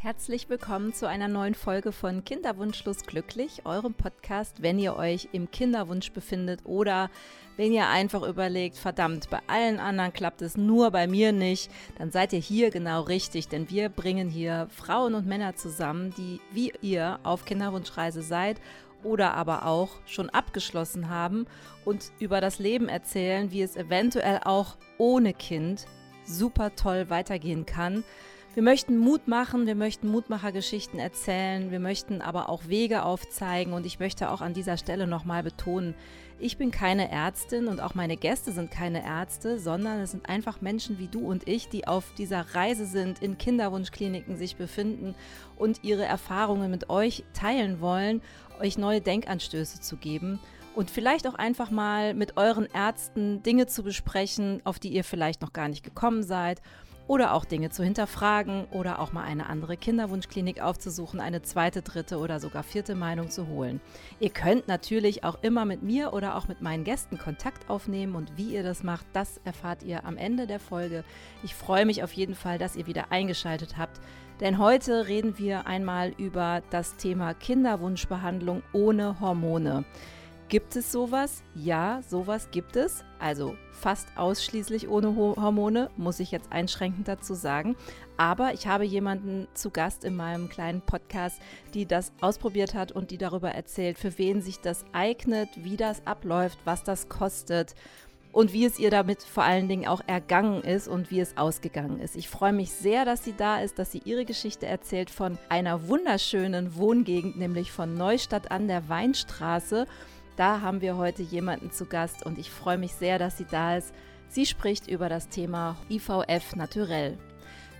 Herzlich willkommen zu einer neuen Folge von Kinderwunschlos glücklich, eurem Podcast, wenn ihr euch im Kinderwunsch befindet oder wenn ihr einfach überlegt, verdammt, bei allen anderen klappt es nur bei mir nicht, dann seid ihr hier genau richtig, denn wir bringen hier Frauen und Männer zusammen, die wie ihr auf Kinderwunschreise seid oder aber auch schon abgeschlossen haben und über das Leben erzählen, wie es eventuell auch ohne Kind super toll weitergehen kann. Wir möchten Mut machen, wir möchten Mutmachergeschichten erzählen, wir möchten aber auch Wege aufzeigen und ich möchte auch an dieser Stelle nochmal betonen, ich bin keine Ärztin und auch meine Gäste sind keine Ärzte, sondern es sind einfach Menschen wie du und ich, die auf dieser Reise sind, in Kinderwunschkliniken sich befinden und ihre Erfahrungen mit euch teilen wollen, euch neue Denkanstöße zu geben und vielleicht auch einfach mal mit euren Ärzten Dinge zu besprechen, auf die ihr vielleicht noch gar nicht gekommen seid oder auch Dinge zu hinterfragen oder auch mal eine andere Kinderwunschklinik aufzusuchen, eine zweite, dritte oder sogar vierte Meinung zu holen. Ihr könnt natürlich auch immer mit mir oder auch mit meinen Gästen Kontakt aufnehmen und wie ihr das macht, das erfahrt ihr am Ende der Folge. Ich freue mich auf jeden Fall, dass ihr wieder eingeschaltet habt. Denn heute reden wir einmal über das Thema Kinderwunschbehandlung ohne Hormone. Gibt es sowas? Ja, sowas gibt es. Also fast ausschließlich ohne Hormone, muss ich jetzt einschränkend dazu sagen. Aber ich habe jemanden zu Gast in meinem kleinen Podcast, die das ausprobiert hat und die darüber erzählt, für wen sich das eignet, wie das abläuft, was das kostet und wie es ihr damit vor allen Dingen auch ergangen ist und wie es ausgegangen ist. Ich freue mich sehr, dass sie da ist, dass sie ihre Geschichte erzählt von einer wunderschönen Wohngegend, nämlich von Neustadt an der Weinstraße. Da haben wir heute jemanden zu Gast und ich freue mich sehr, dass sie da ist. Sie spricht über das Thema IVF naturell.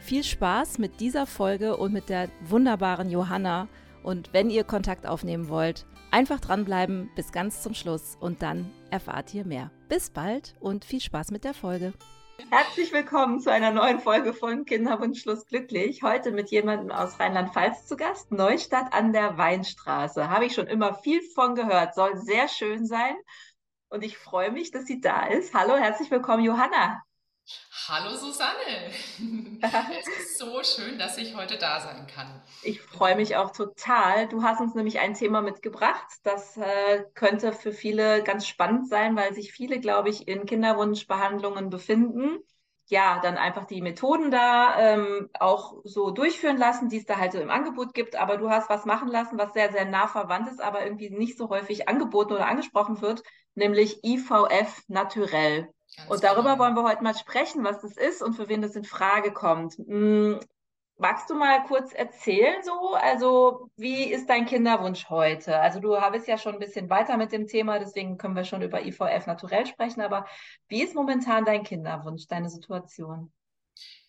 Viel Spaß mit dieser Folge und mit der wunderbaren Johanna. Und wenn ihr Kontakt aufnehmen wollt, einfach dranbleiben bis ganz zum Schluss und dann erfahrt ihr mehr. Bis bald und viel Spaß mit der Folge. Herzlich willkommen zu einer neuen Folge von Kinderwunschschluss glücklich. Heute mit jemandem aus Rheinland-Pfalz zu Gast, Neustadt an der Weinstraße. Habe ich schon immer viel von gehört, soll sehr schön sein. Und ich freue mich, dass sie da ist. Hallo, herzlich willkommen, Johanna. Hallo Susanne. es ist so schön, dass ich heute da sein kann. Ich freue mich auch total. Du hast uns nämlich ein Thema mitgebracht. Das äh, könnte für viele ganz spannend sein, weil sich viele, glaube ich, in Kinderwunschbehandlungen befinden. Ja, dann einfach die Methoden da ähm, auch so durchführen lassen, die es da halt so im Angebot gibt. Aber du hast was machen lassen, was sehr, sehr nah verwandt ist, aber irgendwie nicht so häufig angeboten oder angesprochen wird, nämlich IVF naturell. Ganz und darüber genau. wollen wir heute mal sprechen, was das ist und für wen das in Frage kommt. Hm, magst du mal kurz erzählen so? Also, wie ist dein Kinderwunsch heute? Also, du bist ja schon ein bisschen weiter mit dem Thema, deswegen können wir schon über IVF naturell sprechen, aber wie ist momentan dein Kinderwunsch, deine Situation?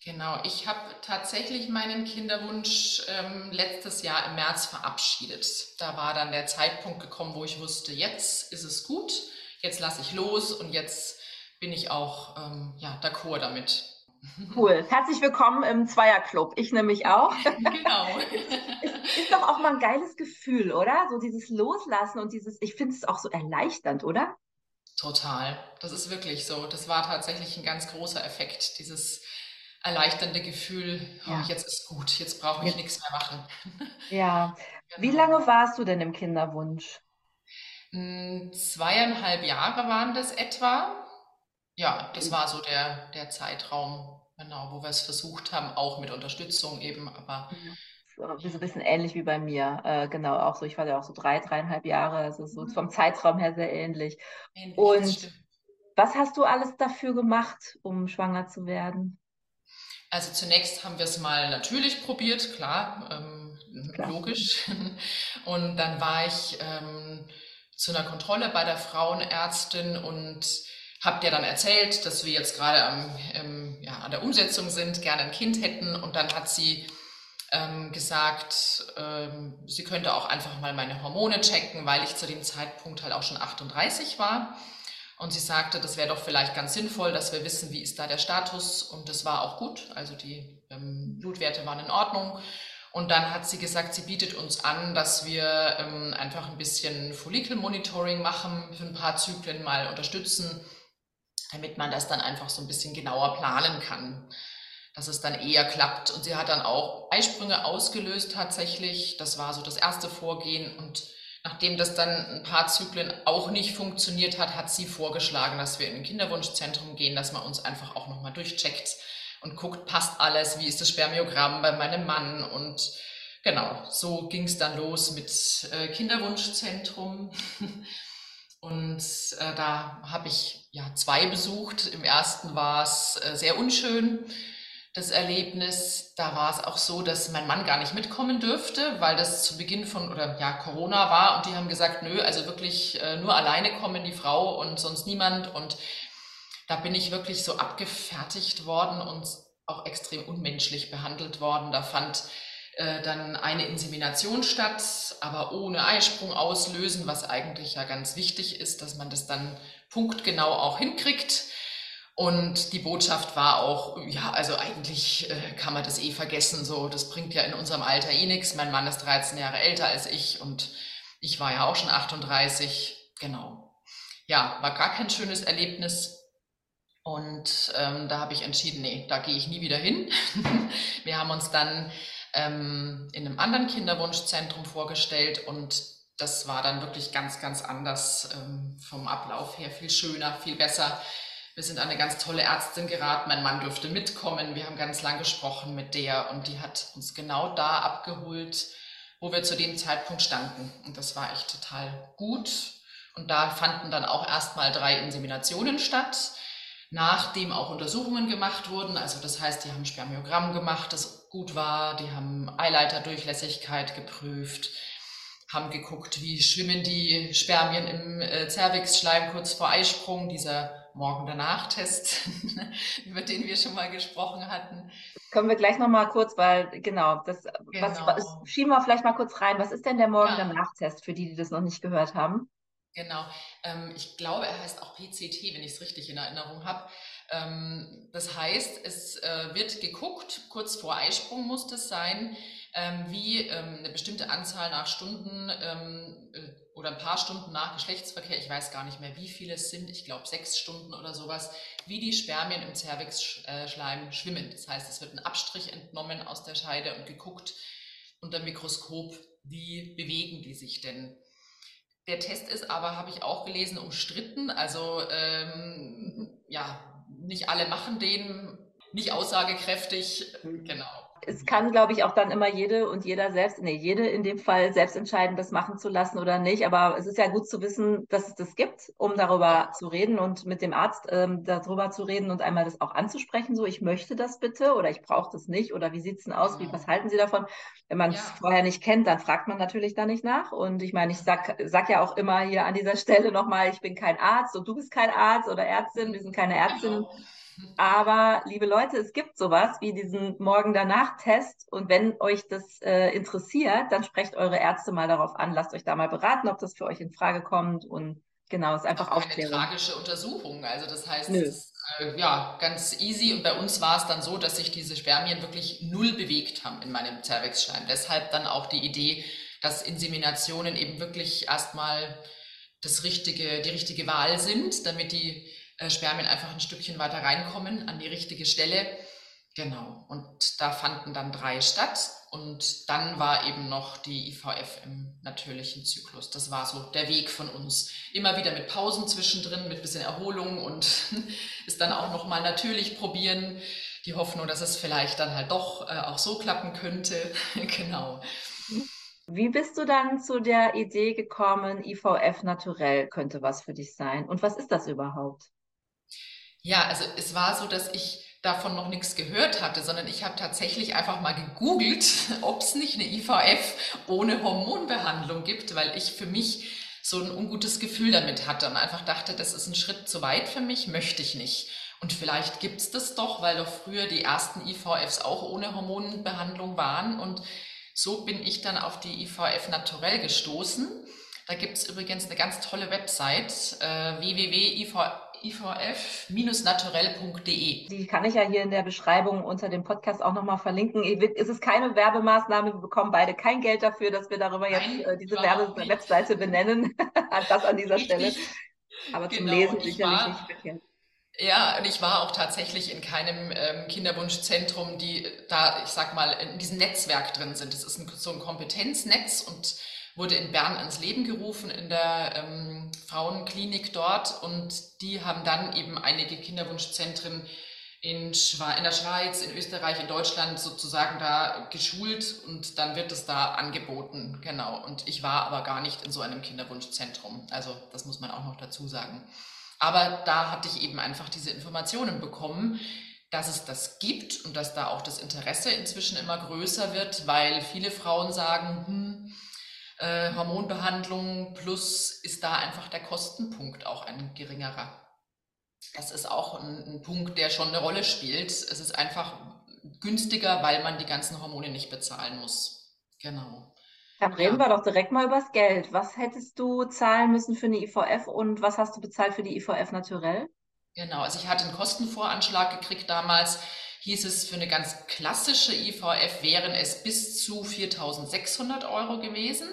Genau, ich habe tatsächlich meinen Kinderwunsch ähm, letztes Jahr im März verabschiedet. Da war dann der Zeitpunkt gekommen, wo ich wusste, jetzt ist es gut, jetzt lasse ich los und jetzt bin ich auch ähm, ja, d'accord damit. Cool. Herzlich willkommen im Zweierclub. Ich nämlich auch. Genau. ist, ist doch auch mal ein geiles Gefühl, oder? So dieses Loslassen und dieses, ich finde es auch so erleichternd, oder? Total. Das ist wirklich so. Das war tatsächlich ein ganz großer Effekt, dieses erleichternde Gefühl, oh, ja. jetzt ist gut, jetzt brauche ich ja. nichts mehr machen. Ja. Genau. Wie lange warst du denn im Kinderwunsch? Hm, zweieinhalb Jahre waren das etwa. Ja, das war so der, der Zeitraum, genau, wo wir es versucht haben, auch mit Unterstützung eben, aber. So ein bisschen ähnlich wie bei mir, äh, genau, auch so, ich war ja auch so drei, dreieinhalb Jahre, also so mhm. vom Zeitraum her sehr ähnlich. ähnlich Und was hast du alles dafür gemacht, um schwanger zu werden? Also zunächst haben wir es mal natürlich probiert, klar, ähm, klar. logisch. Und dann war ich ähm, zu einer Kontrolle bei der Frauenärztin und habe dir dann erzählt, dass wir jetzt gerade am, ähm, ja, an der Umsetzung sind, gerne ein Kind hätten. Und dann hat sie ähm, gesagt, ähm, sie könnte auch einfach mal meine Hormone checken, weil ich zu dem Zeitpunkt halt auch schon 38 war. Und sie sagte, das wäre doch vielleicht ganz sinnvoll, dass wir wissen, wie ist da der Status. Und das war auch gut. Also die ähm, Blutwerte waren in Ordnung. Und dann hat sie gesagt, sie bietet uns an, dass wir ähm, einfach ein bisschen Follikelmonitoring machen, für ein paar Zyklen mal unterstützen damit man das dann einfach so ein bisschen genauer planen kann. dass es dann eher klappt. Und sie hat dann auch Eisprünge ausgelöst tatsächlich. Das war so das erste Vorgehen. Und nachdem das dann ein paar Zyklen auch nicht funktioniert hat, hat sie vorgeschlagen, dass wir in ein Kinderwunschzentrum gehen, dass man uns einfach auch nochmal durchcheckt und guckt, passt alles, wie ist das Spermiogramm bei meinem Mann und genau, so ging es dann los mit äh, Kinderwunschzentrum. Und äh, da habe ich ja zwei besucht. Im ersten war es äh, sehr unschön, das Erlebnis. Da war es auch so, dass mein Mann gar nicht mitkommen dürfte, weil das zu Beginn von oder ja Corona war und die haben gesagt, nö, also wirklich äh, nur alleine kommen die Frau und sonst niemand. Und da bin ich wirklich so abgefertigt worden und auch extrem unmenschlich behandelt worden. Da fand äh, dann eine Insemination statt, aber ohne Eisprung auslösen, was eigentlich ja ganz wichtig ist, dass man das dann punktgenau auch hinkriegt. Und die Botschaft war auch, ja, also eigentlich äh, kann man das eh vergessen, so, das bringt ja in unserem Alter eh nichts. Mein Mann ist 13 Jahre älter als ich und ich war ja auch schon 38, genau. Ja, war gar kein schönes Erlebnis. Und ähm, da habe ich entschieden, nee, da gehe ich nie wieder hin. Wir haben uns dann ähm, in einem anderen Kinderwunschzentrum vorgestellt und das war dann wirklich ganz, ganz anders ähm, vom Ablauf her, viel schöner, viel besser. Wir sind an eine ganz tolle Ärztin geraten. Mein Mann durfte mitkommen. Wir haben ganz lang gesprochen mit der und die hat uns genau da abgeholt, wo wir zu dem Zeitpunkt standen. Und das war echt total gut. Und da fanden dann auch erstmal drei Inseminationen statt nachdem auch Untersuchungen gemacht wurden. Also das heißt, die haben Spermiogramm gemacht, das gut war, die haben Eileiterdurchlässigkeit geprüft, haben geguckt, wie schwimmen die Spermien im äh, Cervixschleim kurz vor Eisprung, dieser Morgen-Danach-Test, über den wir schon mal gesprochen hatten. Können wir gleich nochmal kurz, weil genau, das genau. Was, was, schieben wir vielleicht mal kurz rein. Was ist denn der Morgen-Danach-Test für die, die das noch nicht gehört haben? Genau. Ähm, ich glaube, er heißt auch PCT, wenn ich es richtig in Erinnerung habe. Ähm, das heißt, es äh, wird geguckt, kurz vor Eisprung muss das sein, ähm, wie ähm, eine bestimmte Anzahl nach Stunden äh, oder ein paar Stunden nach Geschlechtsverkehr, ich weiß gar nicht mehr, wie viele es sind, ich glaube sechs Stunden oder sowas, wie die Spermien im Cervixschleim äh, schwimmen. Das heißt, es wird ein Abstrich entnommen aus der Scheide und geguckt unter Mikroskop, wie bewegen die sich denn. Der Test ist aber, habe ich auch gelesen, umstritten. Also ähm, ja, nicht alle machen den, nicht aussagekräftig. Mhm. Genau es kann, glaube ich, auch dann immer jede und jeder selbst, nee, jede in dem Fall selbst entscheiden, das machen zu lassen oder nicht. Aber es ist ja gut zu wissen, dass es das gibt, um darüber zu reden und mit dem Arzt ähm, darüber zu reden und einmal das auch anzusprechen, so ich möchte das bitte oder ich brauche das nicht oder wie sieht es denn aus, wie, was halten Sie davon? Wenn man es ja. vorher nicht kennt, dann fragt man natürlich da nicht nach. Und ich meine, ich sag, sag ja auch immer hier an dieser Stelle nochmal, ich bin kein Arzt und du bist kein Arzt oder Ärztin, wir sind keine Ärztin. Aber liebe Leute, es gibt sowas wie diesen Morgen-Danach-Test. Und wenn euch das äh, interessiert, dann sprecht eure Ärzte mal darauf an. Lasst euch da mal beraten, ob das für euch in Frage kommt. Und genau, es ist einfach auch Eine tragische Untersuchung. Also das heißt, es ist äh, ja ganz easy. Und bei uns war es dann so, dass sich diese Spermien wirklich null bewegt haben in meinem Cervixschleim. Deshalb dann auch die Idee, dass Inseminationen eben wirklich erstmal das richtige, die richtige Wahl sind, damit die Spermien einfach ein Stückchen weiter reinkommen an die richtige Stelle. Genau. Und da fanden dann drei statt. Und dann war eben noch die IVF im natürlichen Zyklus. Das war so der Weg von uns. Immer wieder mit Pausen zwischendrin, mit bisschen Erholung und es dann auch nochmal natürlich probieren. Die Hoffnung, dass es vielleicht dann halt doch äh, auch so klappen könnte. genau. Wie bist du dann zu der Idee gekommen, IVF naturell könnte was für dich sein? Und was ist das überhaupt? Ja, also es war so, dass ich davon noch nichts gehört hatte, sondern ich habe tatsächlich einfach mal gegoogelt, ob es nicht eine IVF ohne Hormonbehandlung gibt, weil ich für mich so ein ungutes Gefühl damit hatte und einfach dachte, das ist ein Schritt zu weit für mich, möchte ich nicht. Und vielleicht gibt's das doch, weil doch früher die ersten IVFs auch ohne Hormonbehandlung waren. Und so bin ich dann auf die IVF naturell gestoßen. Da gibt's übrigens eine ganz tolle Website, äh, www.ivf ivf-naturell.de. Die kann ich ja hier in der Beschreibung unter dem Podcast auch nochmal verlinken. Es ist keine Werbemaßnahme, wir bekommen beide kein Geld dafür, dass wir darüber Nein, jetzt äh, diese Werbe-Webseite benennen. das an dieser. Stelle. Aber zum genau, Lesen sicherlich war, nicht verkehrt. Ja, und ich war auch tatsächlich in keinem ähm, Kinderwunschzentrum, die da, ich sag mal, in diesem Netzwerk drin sind. Das ist ein, so ein Kompetenznetz und wurde in Bern ins Leben gerufen, in der ähm, Frauenklinik dort. Und die haben dann eben einige Kinderwunschzentren in, in der Schweiz, in Österreich, in Deutschland sozusagen da geschult und dann wird es da angeboten. Genau. Und ich war aber gar nicht in so einem Kinderwunschzentrum. Also das muss man auch noch dazu sagen. Aber da hatte ich eben einfach diese Informationen bekommen, dass es das gibt und dass da auch das Interesse inzwischen immer größer wird, weil viele Frauen sagen, hm, äh, Hormonbehandlung plus ist da einfach der Kostenpunkt auch ein geringerer. Das ist auch ein, ein Punkt, der schon eine Rolle spielt. Es ist einfach günstiger, weil man die ganzen Hormone nicht bezahlen muss. Genau. Dann reden ja. wir doch direkt mal übers Geld. Was hättest du zahlen müssen für eine IVF und was hast du bezahlt für die IVF naturell? Genau, also ich hatte einen Kostenvoranschlag gekriegt damals. Hieß es, für eine ganz klassische IVF wären es bis zu 4.600 Euro gewesen.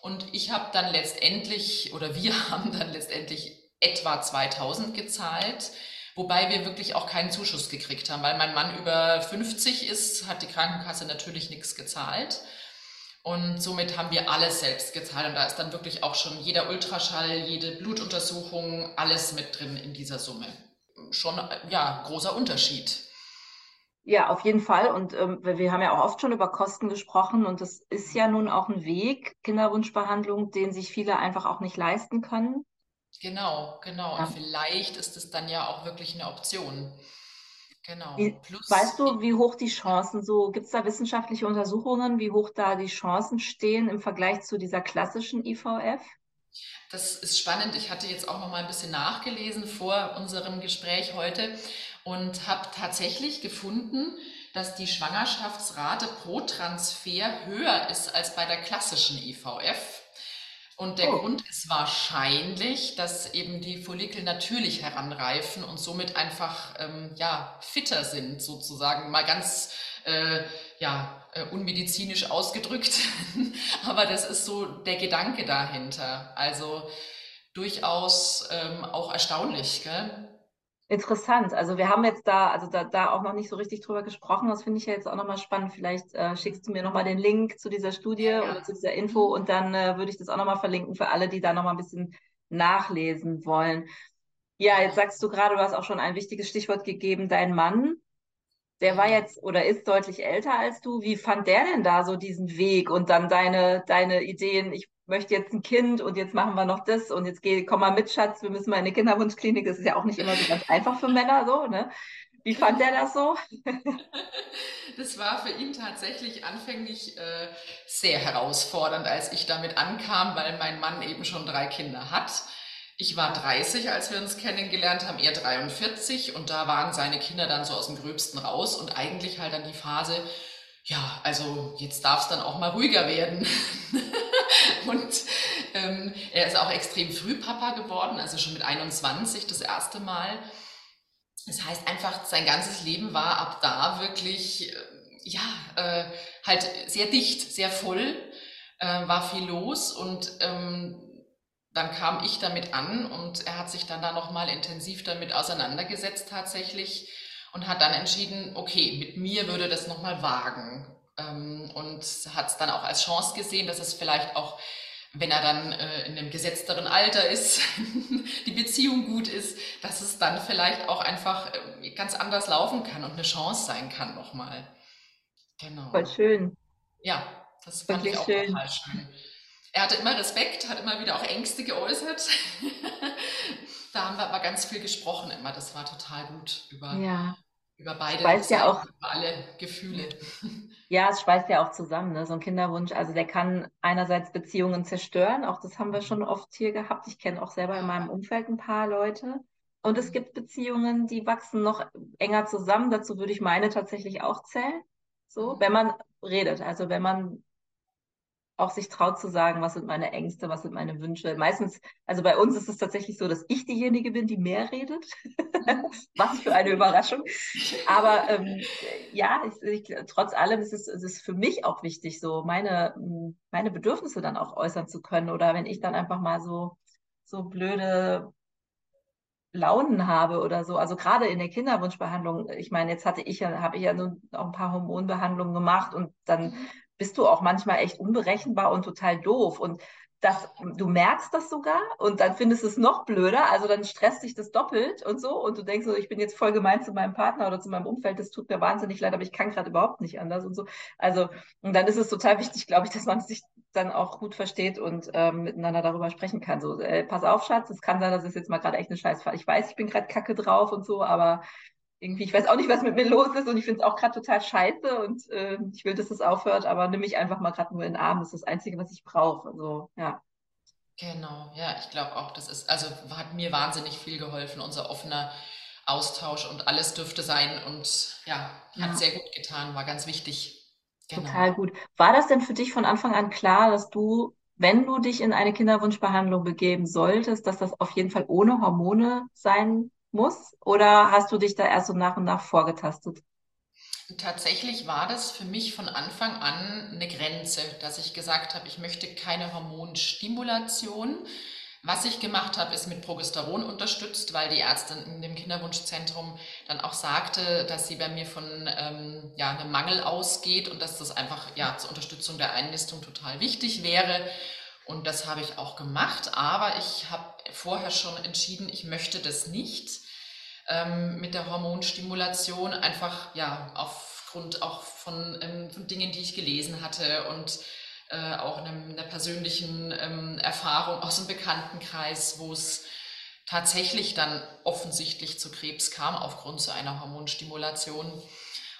Und ich habe dann letztendlich, oder wir haben dann letztendlich etwa 2000 gezahlt, wobei wir wirklich auch keinen Zuschuss gekriegt haben, weil mein Mann über 50 ist, hat die Krankenkasse natürlich nichts gezahlt. Und somit haben wir alles selbst gezahlt. Und da ist dann wirklich auch schon jeder Ultraschall, jede Blutuntersuchung, alles mit drin in dieser Summe. Schon, ja, großer Unterschied. Ja, auf jeden Fall. Und ähm, wir haben ja auch oft schon über Kosten gesprochen. Und das ist ja nun auch ein Weg, Kinderwunschbehandlung, den sich viele einfach auch nicht leisten können. Genau, genau. Ja. Und vielleicht ist es dann ja auch wirklich eine Option. Genau. Wie, Plus, weißt du, wie hoch die Chancen so, gibt es da wissenschaftliche Untersuchungen, wie hoch da die Chancen stehen im Vergleich zu dieser klassischen IVF? Das ist spannend. Ich hatte jetzt auch noch mal ein bisschen nachgelesen vor unserem Gespräch heute und habe tatsächlich gefunden, dass die Schwangerschaftsrate pro Transfer höher ist als bei der klassischen IVF. Und der oh. Grund ist wahrscheinlich, dass eben die Follikel natürlich heranreifen und somit einfach ähm, ja, fitter sind, sozusagen. Mal ganz äh, ja, äh, unmedizinisch ausgedrückt. Aber das ist so der Gedanke dahinter. Also durchaus ähm, auch erstaunlich. Gell? Interessant. Also wir haben jetzt da, also da, da auch noch nicht so richtig drüber gesprochen. Das finde ich ja jetzt auch nochmal spannend. Vielleicht äh, schickst du mir nochmal den Link zu dieser Studie ja, ja. oder zu dieser Info und dann äh, würde ich das auch nochmal verlinken für alle, die da nochmal ein bisschen nachlesen wollen. Ja, jetzt sagst du gerade, du hast auch schon ein wichtiges Stichwort gegeben, dein Mann. Der war jetzt oder ist deutlich älter als du. Wie fand der denn da so diesen Weg und dann deine, deine Ideen? Ich möchte jetzt ein Kind und jetzt machen wir noch das und jetzt geh, komm mal mit, Schatz, wir müssen mal in eine Kinderwunschklinik. Das ist ja auch nicht immer so ganz einfach für Männer so, ne? Wie fand der das so? Das war für ihn tatsächlich anfänglich äh, sehr herausfordernd, als ich damit ankam, weil mein Mann eben schon drei Kinder hat. Ich war 30, als wir uns kennengelernt haben, er 43 und da waren seine Kinder dann so aus dem Gröbsten raus und eigentlich halt dann die Phase, ja, also jetzt darf es dann auch mal ruhiger werden. und ähm, er ist auch extrem früh Papa geworden, also schon mit 21 das erste Mal. Das heißt einfach, sein ganzes Leben war ab da wirklich, äh, ja, äh, halt sehr dicht, sehr voll, äh, war viel los und ähm, dann kam ich damit an und er hat sich dann da nochmal intensiv damit auseinandergesetzt tatsächlich und hat dann entschieden, okay, mit mir würde das nochmal wagen. Ähm, und hat es dann auch als Chance gesehen, dass es vielleicht auch, wenn er dann äh, in einem gesetzteren Alter ist, die Beziehung gut ist, dass es dann vielleicht auch einfach äh, ganz anders laufen kann und eine Chance sein kann nochmal. Genau. Voll schön. Ja, das fand Wirklich ich auch schön. total schön. Er hatte immer Respekt, hat immer wieder auch Ängste geäußert. da haben wir aber ganz viel gesprochen immer. Das war total gut über, ja. über beide Seiten, ja auch, über alle Gefühle. Ja, es schweißt ja auch zusammen, ne? so ein Kinderwunsch. Also der kann einerseits Beziehungen zerstören, auch das haben wir schon oft hier gehabt. Ich kenne auch selber in meinem Umfeld ein paar Leute. Und es gibt Beziehungen, die wachsen noch enger zusammen. Dazu würde ich meine tatsächlich auch zählen. So, mhm. wenn man redet, also wenn man auch sich traut zu sagen, was sind meine Ängste, was sind meine Wünsche. Meistens, also bei uns ist es tatsächlich so, dass ich diejenige bin, die mehr redet. was für eine Überraschung. Aber ähm, ja, ich, ich, trotz allem ist es, ist es für mich auch wichtig, so meine, meine Bedürfnisse dann auch äußern zu können. Oder wenn ich dann einfach mal so, so blöde Launen habe oder so. Also gerade in der Kinderwunschbehandlung, ich meine, jetzt hatte ich ja, habe ich ja nun auch ein paar Hormonbehandlungen gemacht und dann mhm. Bist du auch manchmal echt unberechenbar und total doof. Und dass du merkst das sogar und dann findest es noch blöder, also dann stresst dich das doppelt und so und du denkst so, ich bin jetzt voll gemein zu meinem Partner oder zu meinem Umfeld, das tut mir wahnsinnig leid, aber ich kann gerade überhaupt nicht anders und so. Also und dann ist es total wichtig, glaube ich, dass man sich dann auch gut versteht und ähm, miteinander darüber sprechen kann. So, äh, pass auf, Schatz, es kann sein, dass es jetzt mal gerade echt eine Scheißfahrt. Ich weiß, ich bin gerade kacke drauf und so, aber irgendwie, ich weiß auch nicht, was mit mir los ist und ich finde es auch gerade total scheiße und äh, ich will, dass es aufhört, aber nimm mich einfach mal gerade nur in den Arm. Das ist das Einzige, was ich brauche. Also, ja. Genau, ja, ich glaube auch, das ist, also hat mir wahnsinnig viel geholfen, unser offener Austausch und alles dürfte sein und ja, hat ja. sehr gut getan, war ganz wichtig. Genau. Total gut. War das denn für dich von Anfang an klar, dass du, wenn du dich in eine Kinderwunschbehandlung begeben solltest, dass das auf jeden Fall ohne Hormone sein muss? Oder hast du dich da erst so nach und nach vorgetastet? Tatsächlich war das für mich von Anfang an eine Grenze, dass ich gesagt habe, ich möchte keine Hormonstimulation. Was ich gemacht habe, ist mit Progesteron unterstützt, weil die Ärztin in dem Kinderwunschzentrum dann auch sagte, dass sie bei mir von ähm, ja, einem Mangel ausgeht und dass das einfach ja, zur Unterstützung der Einnistung total wichtig wäre. Und das habe ich auch gemacht, aber ich habe vorher schon entschieden, ich möchte das nicht ähm, mit der Hormonstimulation, einfach ja aufgrund auch von, ähm, von Dingen, die ich gelesen hatte und äh, auch einem, einer persönlichen ähm, Erfahrung aus dem Bekanntenkreis, wo es tatsächlich dann offensichtlich zu Krebs kam aufgrund so einer Hormonstimulation.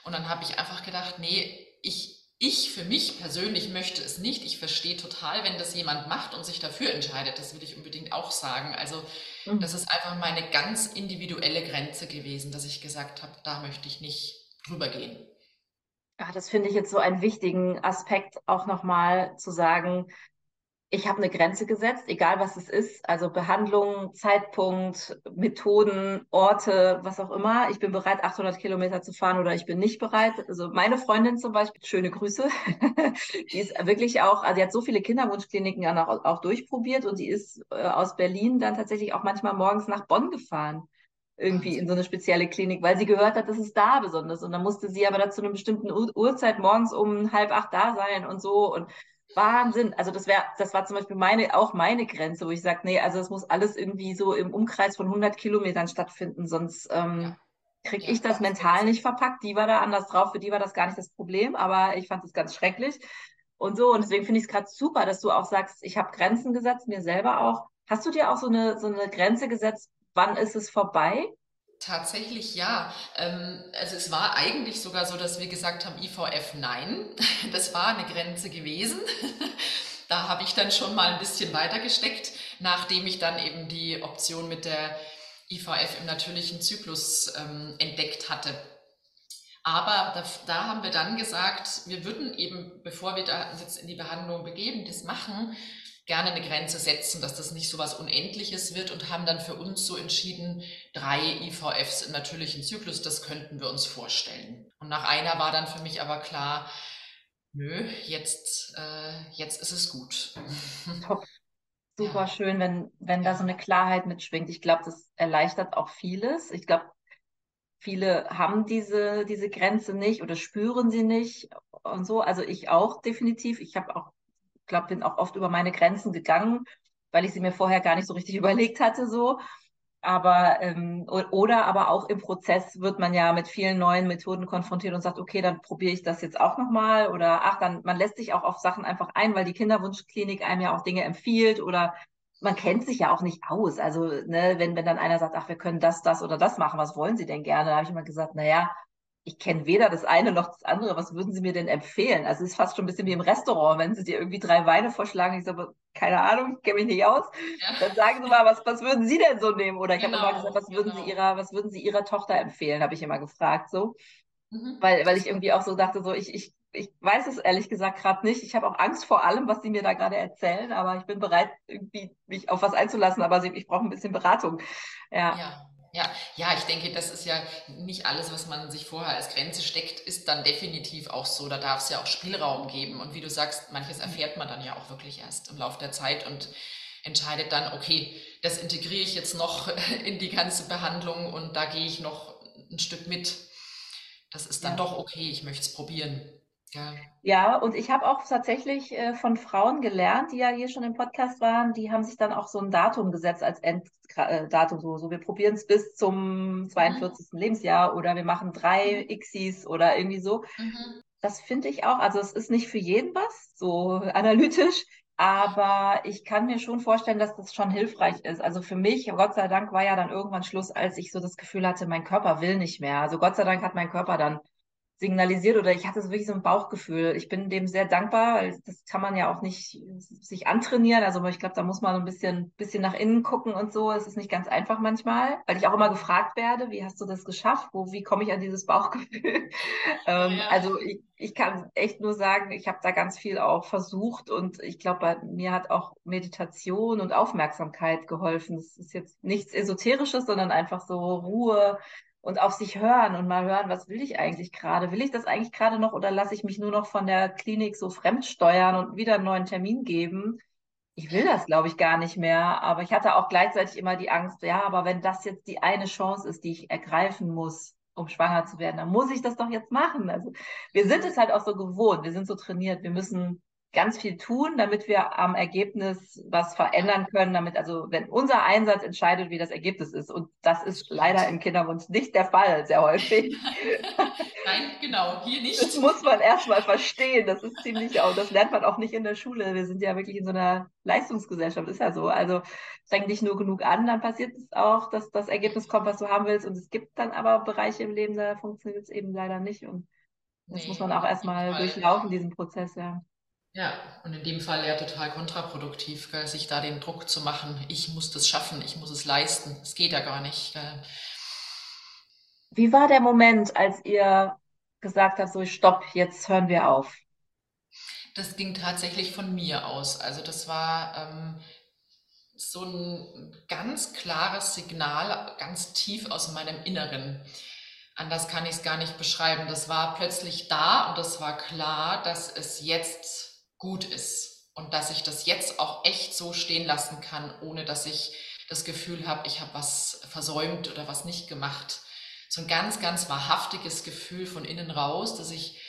Und dann habe ich einfach gedacht, nee, ich ich für mich persönlich möchte es nicht. Ich verstehe total, wenn das jemand macht und sich dafür entscheidet. Das will ich unbedingt auch sagen. Also mhm. das ist einfach meine ganz individuelle Grenze gewesen, dass ich gesagt habe, da möchte ich nicht drüber gehen. Ja, das finde ich jetzt so einen wichtigen Aspekt auch nochmal zu sagen, ich habe eine Grenze gesetzt, egal was es ist, also Behandlung, Zeitpunkt, Methoden, Orte, was auch immer. Ich bin bereit, 800 Kilometer zu fahren oder ich bin nicht bereit. Also meine Freundin zum Beispiel, schöne Grüße, die ist wirklich auch, also sie hat so viele Kinderwunschkliniken auch, auch durchprobiert und die ist äh, aus Berlin dann tatsächlich auch manchmal morgens nach Bonn gefahren irgendwie in so eine spezielle Klinik, weil sie gehört hat, das ist da besonders. Und dann musste sie aber da zu einer bestimmten Uhrzeit morgens um halb acht da sein und so. Und Wahnsinn. Also das wäre, das war zum Beispiel meine, auch meine Grenze, wo ich sage, nee, also es muss alles irgendwie so im Umkreis von 100 Kilometern stattfinden, sonst ähm, kriege ja, ich das mental nicht verpackt. Die war da anders drauf, für die war das gar nicht das Problem, aber ich fand es ganz schrecklich und so. Und deswegen finde ich es gerade super, dass du auch sagst, ich habe Grenzen gesetzt, mir selber auch. Hast du dir auch so eine, so eine Grenze gesetzt, wann ist es vorbei? Tatsächlich ja. Ähm, also es war eigentlich sogar so, dass wir gesagt haben, IVF nein. Das war eine Grenze gewesen. Da habe ich dann schon mal ein bisschen weiter gesteckt, nachdem ich dann eben die Option mit der IVF im natürlichen Zyklus ähm, entdeckt hatte. Aber da, da, haben wir dann gesagt, wir würden eben, bevor wir da jetzt in die Behandlung begeben, das machen, gerne eine Grenze setzen, dass das nicht so was Unendliches wird und haben dann für uns so entschieden, drei IVFs im natürlichen Zyklus, das könnten wir uns vorstellen. Und nach einer war dann für mich aber klar, nö, jetzt, äh, jetzt ist es gut. Top. Super ja. schön, wenn, wenn da so eine Klarheit mitschwingt. Ich glaube, das erleichtert auch vieles. Ich glaube, viele haben diese, diese Grenze nicht oder spüren sie nicht und so. Also ich auch definitiv. Ich habe auch glaube, bin auch oft über meine Grenzen gegangen, weil ich sie mir vorher gar nicht so richtig überlegt hatte, so. Aber ähm, oder aber auch im Prozess wird man ja mit vielen neuen Methoden konfrontiert und sagt, okay, dann probiere ich das jetzt auch nochmal. Oder ach, dann man lässt sich auch auf Sachen einfach ein, weil die Kinderwunschklinik einem ja auch Dinge empfiehlt oder man kennt sich ja auch nicht aus. Also, ne, wenn, wenn dann einer sagt, ach, wir können das, das oder das machen, was wollen Sie denn gerne? Da habe ich immer gesagt, naja, ich kenne weder das eine noch das andere. Was würden Sie mir denn empfehlen? Also es ist fast schon ein bisschen wie im Restaurant, wenn Sie dir irgendwie drei Weine vorschlagen. Ich sage, keine Ahnung, kenne mich nicht aus. Ja. Dann sagen Sie mal, was, was würden Sie denn so nehmen? Oder ich genau, habe immer gesagt, was genau. würden Sie genau. Ihrer, was würden Sie Ihrer Tochter empfehlen? Habe ich immer gefragt, so. Mhm. Weil, weil ich irgendwie auch so dachte, so ich, ich, ich weiß es ehrlich gesagt gerade nicht. Ich habe auch Angst vor allem, was Sie mir da gerade erzählen, aber ich bin bereit, irgendwie mich auf was einzulassen, aber ich brauche ein bisschen Beratung. ja. ja. Ja, ja, ich denke, das ist ja nicht alles, was man sich vorher als Grenze steckt, ist dann definitiv auch so. Da darf es ja auch Spielraum geben. Und wie du sagst, manches erfährt man dann ja auch wirklich erst im Laufe der Zeit. Und entscheidet dann, okay, das integriere ich jetzt noch in die ganze Behandlung und da gehe ich noch ein Stück mit. Das ist dann ja. doch okay, ich möchte es probieren. Ja. ja, und ich habe auch tatsächlich äh, von Frauen gelernt, die ja hier schon im Podcast waren, die haben sich dann auch so ein Datum gesetzt als Enddatum. Äh, so, so wir probieren es bis zum 42. Mhm. Lebensjahr oder wir machen drei mhm. Xis oder irgendwie so. Mhm. Das finde ich auch, also es ist nicht für jeden was, so analytisch, aber ich kann mir schon vorstellen, dass das schon hilfreich ist. Also für mich, Gott sei Dank, war ja dann irgendwann Schluss, als ich so das Gefühl hatte, mein Körper will nicht mehr. Also Gott sei Dank hat mein Körper dann signalisiert oder ich hatte so wirklich so ein Bauchgefühl. Ich bin dem sehr dankbar, weil das kann man ja auch nicht sich antrainieren. Also ich glaube, da muss man so ein bisschen, bisschen nach innen gucken und so. Es ist nicht ganz einfach manchmal, weil ich auch immer gefragt werde, wie hast du das geschafft? Wo, wie komme ich an dieses Bauchgefühl? ähm, ja. Also ich, ich kann echt nur sagen, ich habe da ganz viel auch versucht und ich glaube, mir hat auch Meditation und Aufmerksamkeit geholfen. Das ist jetzt nichts Esoterisches, sondern einfach so Ruhe, und auf sich hören und mal hören, was will ich eigentlich gerade? Will ich das eigentlich gerade noch oder lasse ich mich nur noch von der Klinik so fremdsteuern und wieder einen neuen Termin geben? Ich will das, glaube ich, gar nicht mehr. Aber ich hatte auch gleichzeitig immer die Angst, ja, aber wenn das jetzt die eine Chance ist, die ich ergreifen muss, um schwanger zu werden, dann muss ich das doch jetzt machen. Also wir sind es halt auch so gewohnt, wir sind so trainiert, wir müssen ganz viel tun, damit wir am Ergebnis was verändern können, damit also wenn unser Einsatz entscheidet, wie das Ergebnis ist und das ist leider im Kinderwunsch nicht der Fall, sehr häufig. Nein, genau, hier nicht. Das muss man erstmal verstehen, das ist ziemlich auch, das lernt man auch nicht in der Schule. Wir sind ja wirklich in so einer Leistungsgesellschaft, ist ja so. Also streng dich nur genug an, dann passiert es auch, dass das Ergebnis kommt, was du haben willst und es gibt dann aber Bereiche im Leben, da funktioniert es eben leider nicht und das nee, muss man auch erstmal durchlaufen, diesen Prozess, ja. Ja, und in dem Fall ja total kontraproduktiv, gell, sich da den Druck zu machen, ich muss das schaffen, ich muss es leisten. Es geht ja gar nicht. Gell. Wie war der Moment, als ihr gesagt habt, so stopp, jetzt hören wir auf? Das ging tatsächlich von mir aus. Also das war ähm, so ein ganz klares Signal, ganz tief aus meinem Inneren. Anders kann ich es gar nicht beschreiben. Das war plötzlich da und das war klar, dass es jetzt gut ist und dass ich das jetzt auch echt so stehen lassen kann, ohne dass ich das Gefühl habe, ich habe was versäumt oder was nicht gemacht. So ein ganz, ganz wahrhaftiges Gefühl von innen raus, dass ich,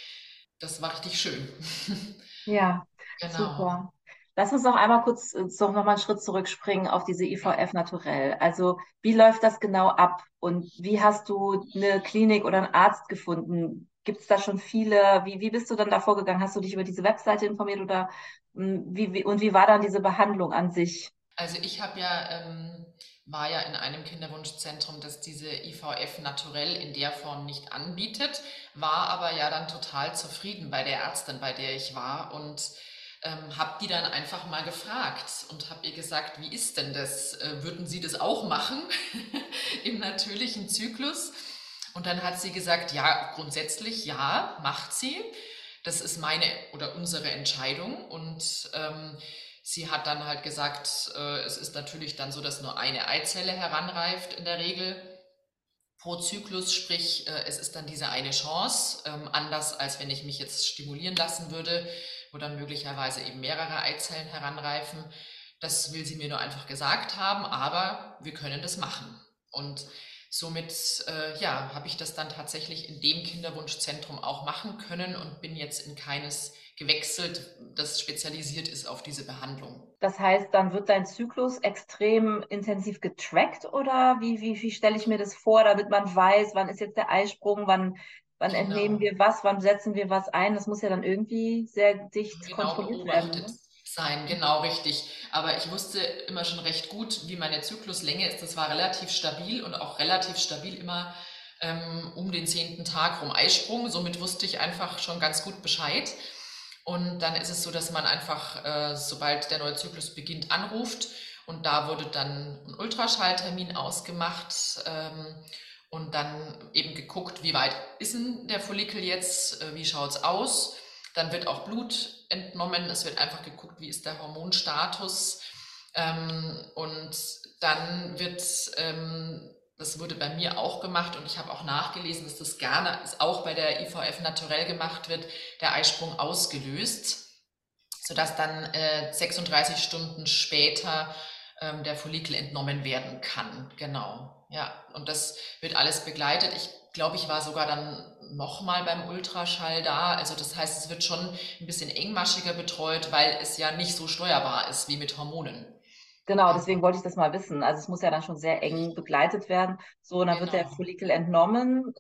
das war richtig schön. Ja, genau. super. Lass uns noch einmal kurz äh, so noch mal einen Schritt zurückspringen auf diese IVF naturell. Also wie läuft das genau ab und wie hast du eine Klinik oder einen Arzt gefunden, Gibt es da schon viele? Wie, wie bist du dann da vorgegangen? Hast du dich über diese Webseite informiert oder hm, wie, wie, und wie war dann diese Behandlung an sich? Also ich habe ja, ähm, war ja in einem Kinderwunschzentrum, das diese IVF naturell in der Form nicht anbietet, war aber ja dann total zufrieden bei der Ärztin, bei der ich war und ähm, habe die dann einfach mal gefragt und habe ihr gesagt, wie ist denn das? Äh, würden Sie das auch machen im natürlichen Zyklus? Und dann hat sie gesagt, ja, grundsätzlich ja, macht sie. Das ist meine oder unsere Entscheidung. Und ähm, sie hat dann halt gesagt, äh, es ist natürlich dann so, dass nur eine Eizelle heranreift in der Regel pro Zyklus, sprich äh, es ist dann diese eine Chance, ähm, anders als wenn ich mich jetzt stimulieren lassen würde, wo dann möglicherweise eben mehrere Eizellen heranreifen. Das will sie mir nur einfach gesagt haben, aber wir können das machen. Und Somit äh, ja, habe ich das dann tatsächlich in dem Kinderwunschzentrum auch machen können und bin jetzt in keines gewechselt, das spezialisiert ist auf diese Behandlung. Das heißt, dann wird dein Zyklus extrem intensiv getrackt oder wie, wie, wie stelle ich mir das vor, damit man weiß, wann ist jetzt der Eisprung, wann, wann genau. entnehmen wir was, wann setzen wir was ein? Das muss ja dann irgendwie sehr dicht genau kontrolliert werden. Ne? Sein, genau richtig. Aber ich wusste immer schon recht gut, wie meine Zykluslänge ist. Das war relativ stabil und auch relativ stabil immer ähm, um den zehnten Tag rum Eisprung. Somit wusste ich einfach schon ganz gut Bescheid. Und dann ist es so, dass man einfach, äh, sobald der neue Zyklus beginnt, anruft. Und da wurde dann ein Ultraschalltermin ausgemacht. Ähm, und dann eben geguckt, wie weit ist denn der Follikel jetzt, äh, wie schaut es aus. Dann wird auch Blut entnommen. Es wird einfach geguckt, wie ist der Hormonstatus. Ähm, und dann wird, ähm, das wurde bei mir auch gemacht und ich habe auch nachgelesen, dass das gerne auch bei der IVF naturell gemacht wird, der Eisprung ausgelöst. sodass dann äh, 36 Stunden später ähm, der Follikel entnommen werden kann. Genau, ja. Und das wird alles begleitet. Ich glaube, ich war sogar dann nochmal beim Ultraschall da. Also das heißt, es wird schon ein bisschen engmaschiger betreut, weil es ja nicht so steuerbar ist wie mit Hormonen. Genau, deswegen wollte ich das mal wissen. Also es muss ja dann schon sehr eng begleitet werden. So, und dann genau. wird der genau. Follikel entnommen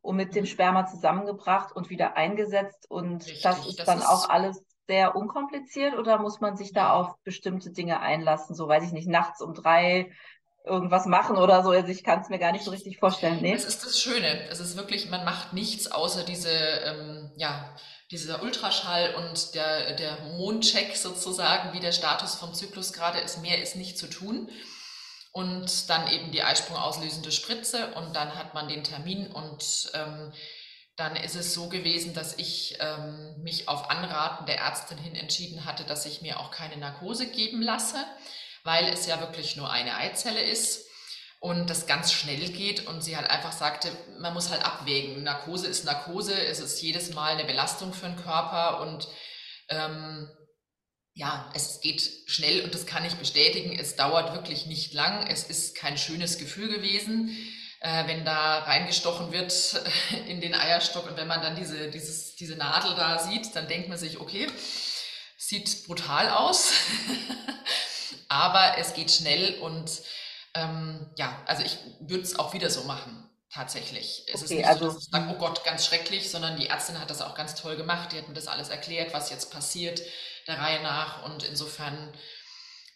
und mit dem mhm. Sperma zusammengebracht und wieder eingesetzt. Und Richtig, das ist das dann ist auch alles sehr unkompliziert oder muss man sich da auf bestimmte Dinge einlassen? So weiß ich nicht, nachts um drei irgendwas machen oder so. Also ich kann es mir gar nicht so richtig vorstellen. Nee. Das ist das Schöne. Es ist wirklich, man macht nichts außer diese, ähm, ja, dieser Ultraschall und der, der Hormoncheck sozusagen, wie der Status vom Zyklus gerade ist. Mehr ist nicht zu tun. Und dann eben die Eisprung auslösende Spritze und dann hat man den Termin und ähm, dann ist es so gewesen, dass ich ähm, mich auf Anraten der Ärztin hin entschieden hatte, dass ich mir auch keine Narkose geben lasse, weil es ja wirklich nur eine Eizelle ist und das ganz schnell geht und sie halt einfach sagte, man muss halt abwägen. Narkose ist Narkose, es ist jedes Mal eine Belastung für den Körper und ähm, ja, es geht schnell und das kann ich bestätigen. Es dauert wirklich nicht lang. Es ist kein schönes Gefühl gewesen äh, wenn da reingestochen wird in den Eierstock und wenn man dann diese, dieses, diese Nadel da sieht, dann denkt man sich, okay, sieht brutal aus, aber es geht schnell und ähm, ja, also ich würde es auch wieder so machen. Tatsächlich. Es okay, ist nicht also, so, dass ich sage, oh Gott, ganz schrecklich, sondern die Ärztin hat das auch ganz toll gemacht. Die hat mir das alles erklärt, was jetzt passiert, der Reihe nach. Und insofern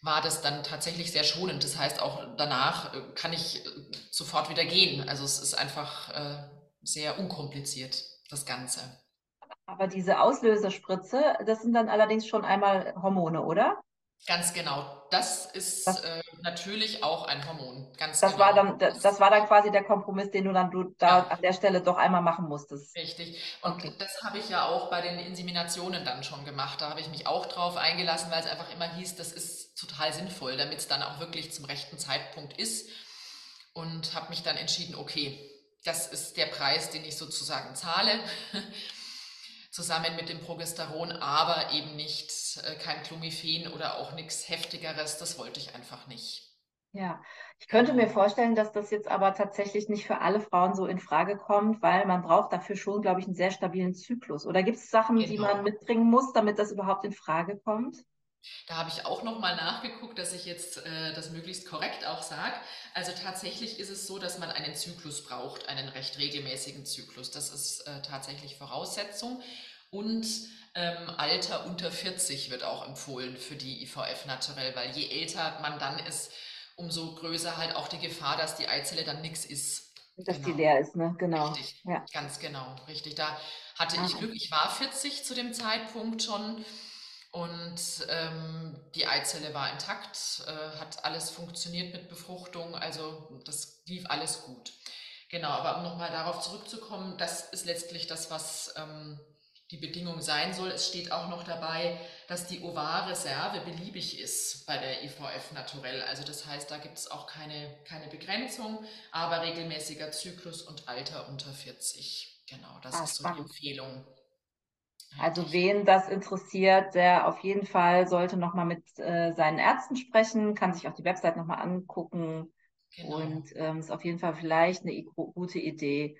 war das dann tatsächlich sehr schonend. Das heißt, auch danach äh, kann ich äh, sofort wieder gehen. Also es ist einfach äh, sehr unkompliziert, das Ganze. Aber diese Auslösespritze, das sind dann allerdings schon einmal Hormone, oder? Ganz genau. Das ist das, äh, natürlich auch ein Hormon. Ganz das genau. war dann, das, das, war dann quasi der Kompromiss, den du dann du da ja. an der Stelle doch einmal machen musstest. Richtig. Und okay. das habe ich ja auch bei den Inseminationen dann schon gemacht. Da habe ich mich auch drauf eingelassen, weil es einfach immer hieß, das ist total sinnvoll, damit es dann auch wirklich zum rechten Zeitpunkt ist. Und habe mich dann entschieden, okay, das ist der Preis, den ich sozusagen zahle. zusammen mit dem Progesteron, aber eben nicht äh, kein Clomiphen oder auch nichts Heftigeres. Das wollte ich einfach nicht. Ja, ich könnte mir vorstellen, dass das jetzt aber tatsächlich nicht für alle Frauen so in Frage kommt, weil man braucht dafür schon, glaube ich, einen sehr stabilen Zyklus. Oder gibt es Sachen, genau. die man mitbringen muss, damit das überhaupt in Frage kommt? Da habe ich auch nochmal nachgeguckt, dass ich jetzt äh, das möglichst korrekt auch sage. Also tatsächlich ist es so, dass man einen Zyklus braucht, einen recht regelmäßigen Zyklus. Das ist äh, tatsächlich Voraussetzung. Und ähm, Alter unter 40 wird auch empfohlen für die IVF naturell, weil je älter man dann ist, umso größer halt auch die Gefahr, dass die Eizelle dann nichts ist. Dass genau. die leer ist, ne? Genau. Richtig, ja. ganz genau, richtig. Da hatte ah. ich Glück, ich war 40 zu dem Zeitpunkt schon und ähm, die Eizelle war intakt, äh, hat alles funktioniert mit Befruchtung, also das lief alles gut. Genau, aber um nochmal darauf zurückzukommen, das ist letztlich das, was ähm, die Bedingung sein soll. Es steht auch noch dabei, dass die Ovarreserve beliebig ist bei der IVF naturell. Also das heißt, da gibt es auch keine, keine Begrenzung, aber regelmäßiger Zyklus und Alter unter 40. Genau, das ah, ist so die Empfehlung. Also wen das interessiert, der auf jeden Fall sollte nochmal mit äh, seinen Ärzten sprechen, kann sich auch die Website nochmal angucken genau. und ähm, ist auf jeden Fall vielleicht eine gute Idee,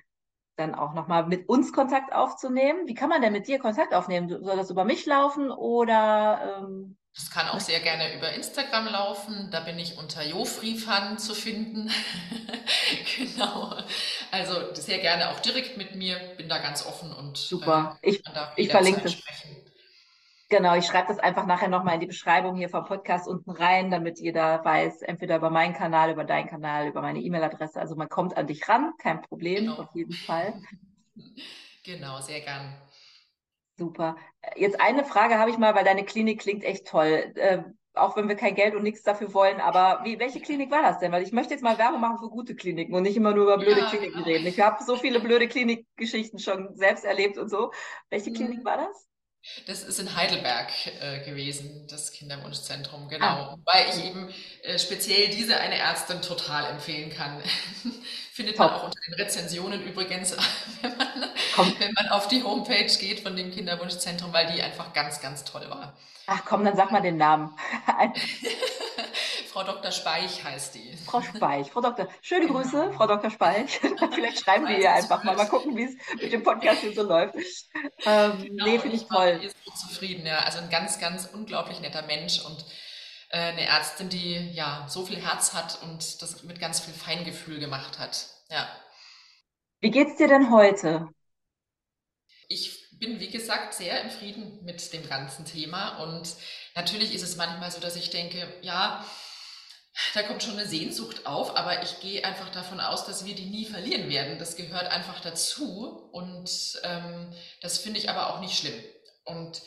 dann auch nochmal mit uns Kontakt aufzunehmen. Wie kann man denn mit dir Kontakt aufnehmen? Soll das über mich laufen oder? Ähm, das kann auch sehr gerne über Instagram laufen. Da bin ich unter Jofrifan zu finden. genau. Also sehr gerne auch direkt mit mir. Bin da ganz offen und super. Äh, ich, ich verlinke das. Genau, ich schreibe das einfach nachher nochmal in die Beschreibung hier vom Podcast unten rein, damit jeder weiß, entweder über meinen Kanal, über deinen Kanal, über meine E-Mail-Adresse. Also man kommt an dich ran, kein Problem, genau. auf jeden Fall. Genau, sehr gern. Super. Jetzt eine Frage habe ich mal, weil deine Klinik klingt echt toll. Äh, auch wenn wir kein Geld und nichts dafür wollen, aber wie, welche Klinik war das denn? Weil ich möchte jetzt mal Werbung machen für gute Kliniken und nicht immer nur über blöde ja, Kliniken genau. reden. Ich habe so viele blöde Klinikgeschichten schon selbst erlebt und so. Welche mhm. Klinik war das? Das ist in Heidelberg äh, gewesen, das Kinderwunschzentrum, genau. Ah. Weil ich eben äh, speziell diese eine Ärztin total empfehlen kann. Findet Top. man auch unter den Rezensionen übrigens, wenn man, wenn man auf die Homepage geht von dem Kinderwunschzentrum, weil die einfach ganz, ganz toll war. Ach komm, dann sag mal den Namen. Frau Dr. Speich heißt die. Frau Speich, Frau Dr. Schöne genau. Grüße, Frau Dr. Speich. Vielleicht schreiben wir ihr einfach mal, mal gucken, wie es mit dem Podcast hier so läuft. Ähm, genau, nee, finde ich, toll. Ich bin so zufrieden, ja. Also ein ganz, ganz unglaublich netter Mensch und äh, eine Ärztin, die ja so viel Herz hat und das mit ganz viel Feingefühl gemacht hat. Ja. Wie geht's dir denn heute? Ich bin, wie gesagt, sehr im Frieden mit dem ganzen Thema und natürlich ist es manchmal so, dass ich denke, ja, da kommt schon eine Sehnsucht auf, aber ich gehe einfach davon aus, dass wir die nie verlieren werden. Das gehört einfach dazu und ähm, das finde ich aber auch nicht schlimm. Und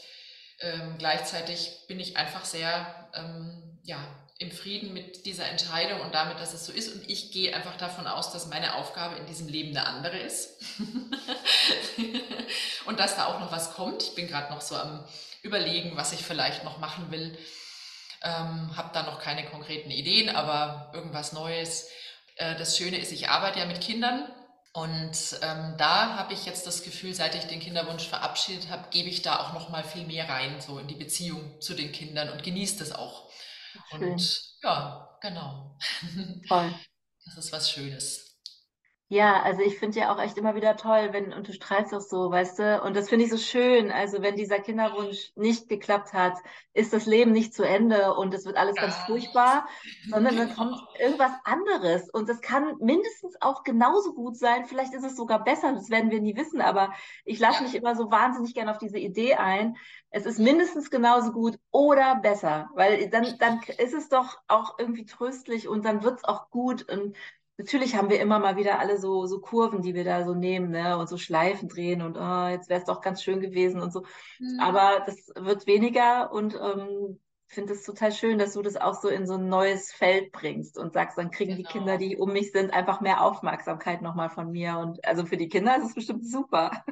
ähm, gleichzeitig bin ich einfach sehr ähm, ja, im Frieden mit dieser Entscheidung und damit, dass es so ist. Und ich gehe einfach davon aus, dass meine Aufgabe in diesem Leben eine andere ist. und dass da auch noch was kommt. Ich bin gerade noch so am Überlegen, was ich vielleicht noch machen will. Ähm, habe da noch keine konkreten Ideen, aber irgendwas Neues. Äh, das Schöne ist, ich arbeite ja mit Kindern und ähm, da habe ich jetzt das Gefühl, seit ich den Kinderwunsch verabschiedet habe, gebe ich da auch noch mal viel mehr rein, so in die Beziehung zu den Kindern und genieße das auch. Schön. Und ja, genau. Toll. Das ist was Schönes. Ja, also ich finde ja auch echt immer wieder toll, wenn, und du strahlst auch so, weißt du, und das finde ich so schön. Also wenn dieser Kinderwunsch nicht geklappt hat, ist das Leben nicht zu Ende und es wird alles ganz furchtbar, sondern dann kommt irgendwas anderes. Und das kann mindestens auch genauso gut sein. Vielleicht ist es sogar besser, das werden wir nie wissen, aber ich lasse mich immer so wahnsinnig gerne auf diese Idee ein. Es ist mindestens genauso gut oder besser, weil dann, dann ist es doch auch irgendwie tröstlich und dann wird es auch gut. Und natürlich haben wir immer mal wieder alle so, so Kurven, die wir da so nehmen, ne? Und so Schleifen drehen und oh, jetzt wäre es doch ganz schön gewesen und so. Mhm. Aber das wird weniger und ähm, finde es total schön, dass du das auch so in so ein neues Feld bringst und sagst, dann kriegen genau. die Kinder, die um mich sind, einfach mehr Aufmerksamkeit nochmal von mir. Und also für die Kinder ist es bestimmt super.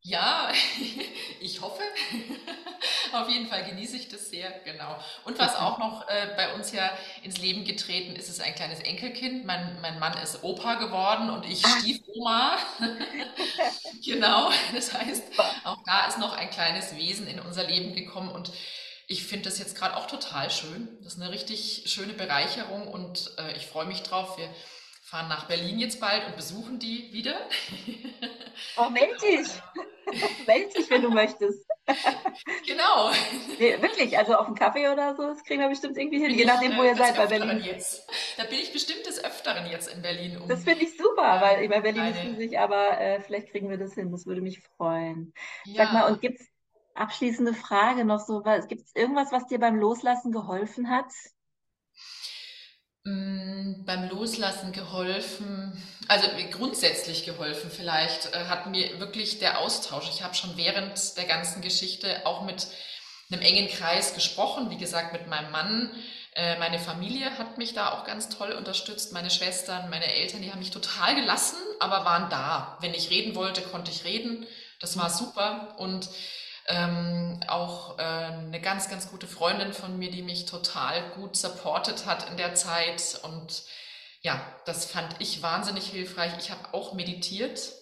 Ja, ich hoffe. Auf jeden Fall genieße ich das sehr, genau. Und was auch noch äh, bei uns ja ins Leben getreten ist, ist ein kleines Enkelkind. Mein, mein Mann ist Opa geworden und ich ah. Stiefoma. genau, das heißt, auch da ist noch ein kleines Wesen in unser Leben gekommen und ich finde das jetzt gerade auch total schön. Das ist eine richtig schöne Bereicherung und äh, ich freue mich drauf. Wir fahren nach Berlin jetzt bald und besuchen die wieder. Oh, dich, wenn du möchtest. Genau. Nee, wirklich, also auf einen Kaffee oder so, das kriegen wir bestimmt irgendwie hin, je nachdem, wo ihr seid bei Berlin. Jetzt. Da bin ich bestimmt des Öfteren jetzt in Berlin. Um das finde ich super, weil bei Berlin ist riesig, aber äh, vielleicht kriegen wir das hin, das würde mich freuen. Ja. Sag mal, und gibt es abschließende Frage noch so, gibt es irgendwas, was dir beim Loslassen geholfen hat? Mm, beim Loslassen geholfen, also grundsätzlich geholfen vielleicht, äh, hat mir wirklich der Austausch. Ich habe schon während der ganzen Geschichte auch mit einem engen Kreis gesprochen, wie gesagt mit meinem Mann. Äh, meine Familie hat mich da auch ganz toll unterstützt, meine Schwestern, meine Eltern, die haben mich total gelassen, aber waren da. Wenn ich reden wollte, konnte ich reden. Das war super und ähm, auch äh, eine ganz, ganz gute Freundin von mir, die mich total gut supportet hat in der Zeit. Und ja, das fand ich wahnsinnig hilfreich. Ich habe auch meditiert.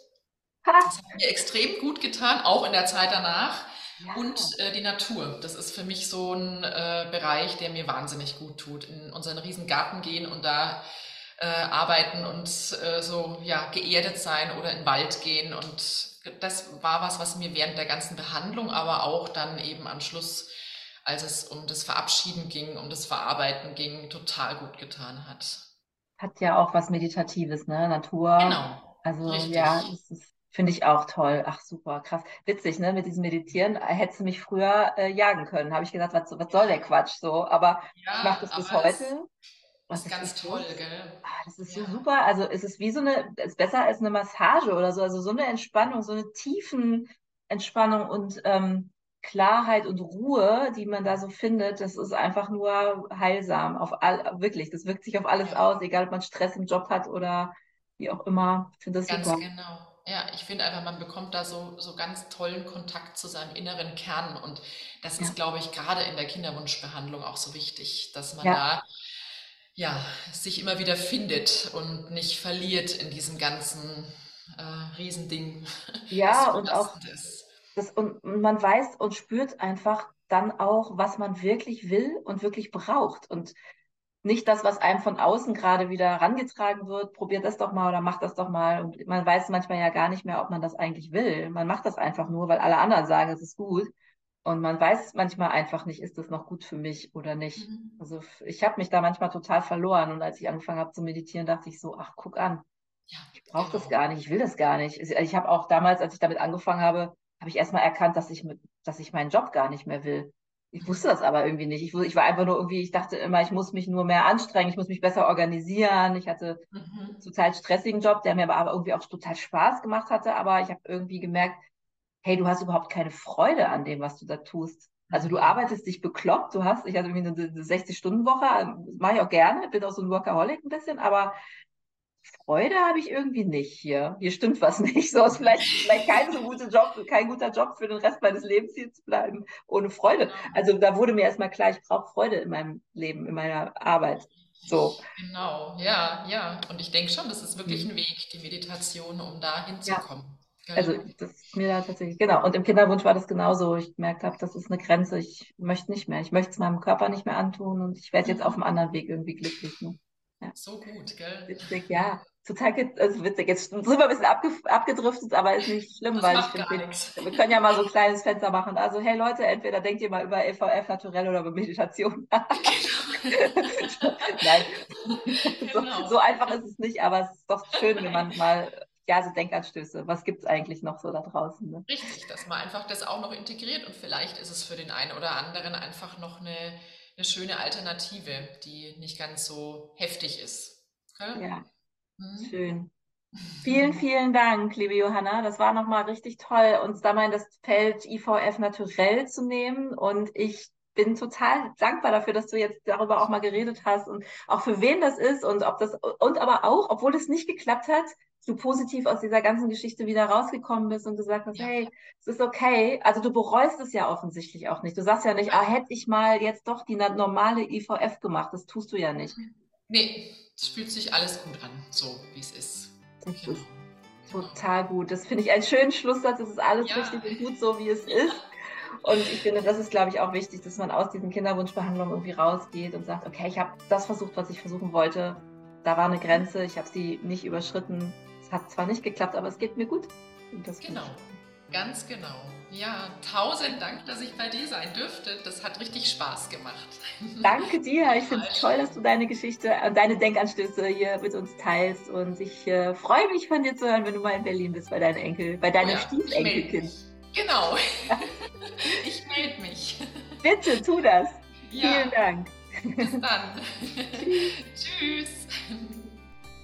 Das hat mir extrem gut getan, auch in der Zeit danach. Ja. Und äh, die Natur, das ist für mich so ein äh, Bereich, der mir wahnsinnig gut tut. In unseren riesen Garten gehen und da äh, arbeiten und äh, so ja geerdet sein oder in den Wald gehen und das war was, was mir während der ganzen Behandlung, aber auch dann eben am Schluss, als es um das Verabschieden ging, um das Verarbeiten ging, total gut getan hat. Hat ja auch was Meditatives, ne? Natur. Genau. Also Richtig. ja, das finde ich auch toll. Ach super, krass. Witzig, ne? Mit diesem Meditieren hättest du mich früher äh, jagen können. Habe ich gedacht, was, was soll der Quatsch so? Aber ja, ich mache das bis heute. Das ist ganz toll, gell? Ah, das ist ja. so super. Also es ist wie so eine, es ist besser als eine Massage oder so. Also so eine Entspannung, so eine tiefen Entspannung und ähm, Klarheit und Ruhe, die man da so findet, das ist einfach nur heilsam. Auf all, wirklich, das wirkt sich auf alles aus, egal ob man Stress im Job hat oder wie auch immer. Ich finde das Ganz super. genau. ja, ich finde einfach, man bekommt da so, so ganz tollen Kontakt zu seinem inneren Kern. Und das ist, glaube ich, gerade in der Kinderwunschbehandlung auch so wichtig, dass man ja. da ja, sich immer wieder findet und nicht verliert in diesem ganzen äh, Riesending. Ja, und auch das, und man weiß und spürt einfach dann auch, was man wirklich will und wirklich braucht. Und nicht das, was einem von außen gerade wieder herangetragen wird, probiert das doch mal oder macht das doch mal. Und man weiß manchmal ja gar nicht mehr, ob man das eigentlich will. Man macht das einfach nur, weil alle anderen sagen, es ist gut. Und man weiß manchmal einfach nicht, ist das noch gut für mich oder nicht. Mhm. Also ich habe mich da manchmal total verloren. Und als ich angefangen habe zu meditieren, dachte ich so, ach, guck an, ja, ich brauche das gar nicht, ich will das gar nicht. Ich habe auch damals, als ich damit angefangen habe, habe ich erstmal erkannt, dass ich, mit, dass ich meinen Job gar nicht mehr will. Ich wusste das aber irgendwie nicht. Ich, ich war einfach nur irgendwie, ich dachte immer, ich muss mich nur mehr anstrengen, ich muss mich besser organisieren. Ich hatte mhm. einen total stressigen Job, der mir aber irgendwie auch total Spaß gemacht hatte. Aber ich habe irgendwie gemerkt, hey, du hast überhaupt keine Freude an dem, was du da tust. Also du mhm. arbeitest dich bekloppt, du hast, ich hatte irgendwie eine 60-Stunden-Woche, mache ich auch gerne, bin auch so ein Workaholic ein bisschen, aber Freude habe ich irgendwie nicht hier. Hier stimmt was nicht. So ist vielleicht, vielleicht kein so guter Job, kein guter Job für den Rest meines Lebens hier zu bleiben, ohne Freude. Also da wurde mir erstmal klar, ich brauche Freude in meinem Leben, in meiner Arbeit. So. Genau, ja, ja. Und ich denke schon, das ist wirklich mhm. ein Weg, die Meditation, um da hinzukommen. Ja. Also das ist mir da tatsächlich, genau. Und im Kinderwunsch war das genauso. Ich gemerkt habe, das ist eine Grenze. Ich möchte nicht mehr. Ich möchte es meinem Körper nicht mehr antun und ich werde jetzt mhm. auf einem anderen Weg irgendwie glücklich. Ne? Ja. So gut, gell? Witzig, ja. Total also witzig. Jetzt sind wir ein bisschen abge abgedriftet, aber ist nicht schlimm, das weil ich finde, wir können ja mal so ein kleines Fenster machen. Also, hey Leute, entweder denkt ihr mal über EVF naturell oder über Meditation. Genau. Nein. Genau. So, so, einfach ist es nicht, aber es ist doch schön, wenn man mal ja, so Denkanstöße. Was gibt es eigentlich noch so da draußen? Ne? Richtig, dass man einfach das auch noch integriert und vielleicht ist es für den einen oder anderen einfach noch eine eine schöne Alternative, die nicht ganz so heftig ist. Okay? Ja, mhm. schön. Vielen, vielen Dank, liebe Johanna. Das war nochmal richtig toll, uns da mal in das Feld IVF naturell zu nehmen. Und ich bin total dankbar dafür, dass du jetzt darüber auch mal geredet hast und auch für wen das ist und ob das und aber auch, obwohl es nicht geklappt hat, du positiv aus dieser ganzen Geschichte wieder rausgekommen bist und gesagt hast, hey, es ist okay. Also du bereust es ja offensichtlich auch nicht. Du sagst ja nicht, ah, hätte ich mal jetzt doch die normale IVF gemacht. Das tust du ja nicht. Nee, es fühlt sich alles gut an, so wie es ist. Das genau. ist total gut. Das finde ich einen schönen Schlusssatz. Es ist alles ja. richtig und gut, so wie es ist. Und ich finde, das ist, glaube ich, auch wichtig, dass man aus diesen Kinderwunschbehandlungen irgendwie rausgeht und sagt, okay, ich habe das versucht, was ich versuchen wollte. Da war eine Grenze, ich habe sie nicht überschritten. Es hat zwar nicht geklappt, aber es geht mir gut. genau, ganz genau. Ja, tausend Dank, dass ich bei dir sein dürfte. Das hat richtig Spaß gemacht. Danke dir. Ich finde es toll, dass du deine Geschichte und deine Denkanstöße hier mit uns teilst. Und ich äh, freue mich von dir zu hören, wenn du mal in Berlin bist bei deinem Enkel, bei deinem oh ja, Stiefelenkelkind. Genau. ich melde mich. Bitte, tu das. Ja. Vielen Dank. Bis dann. Tschüss.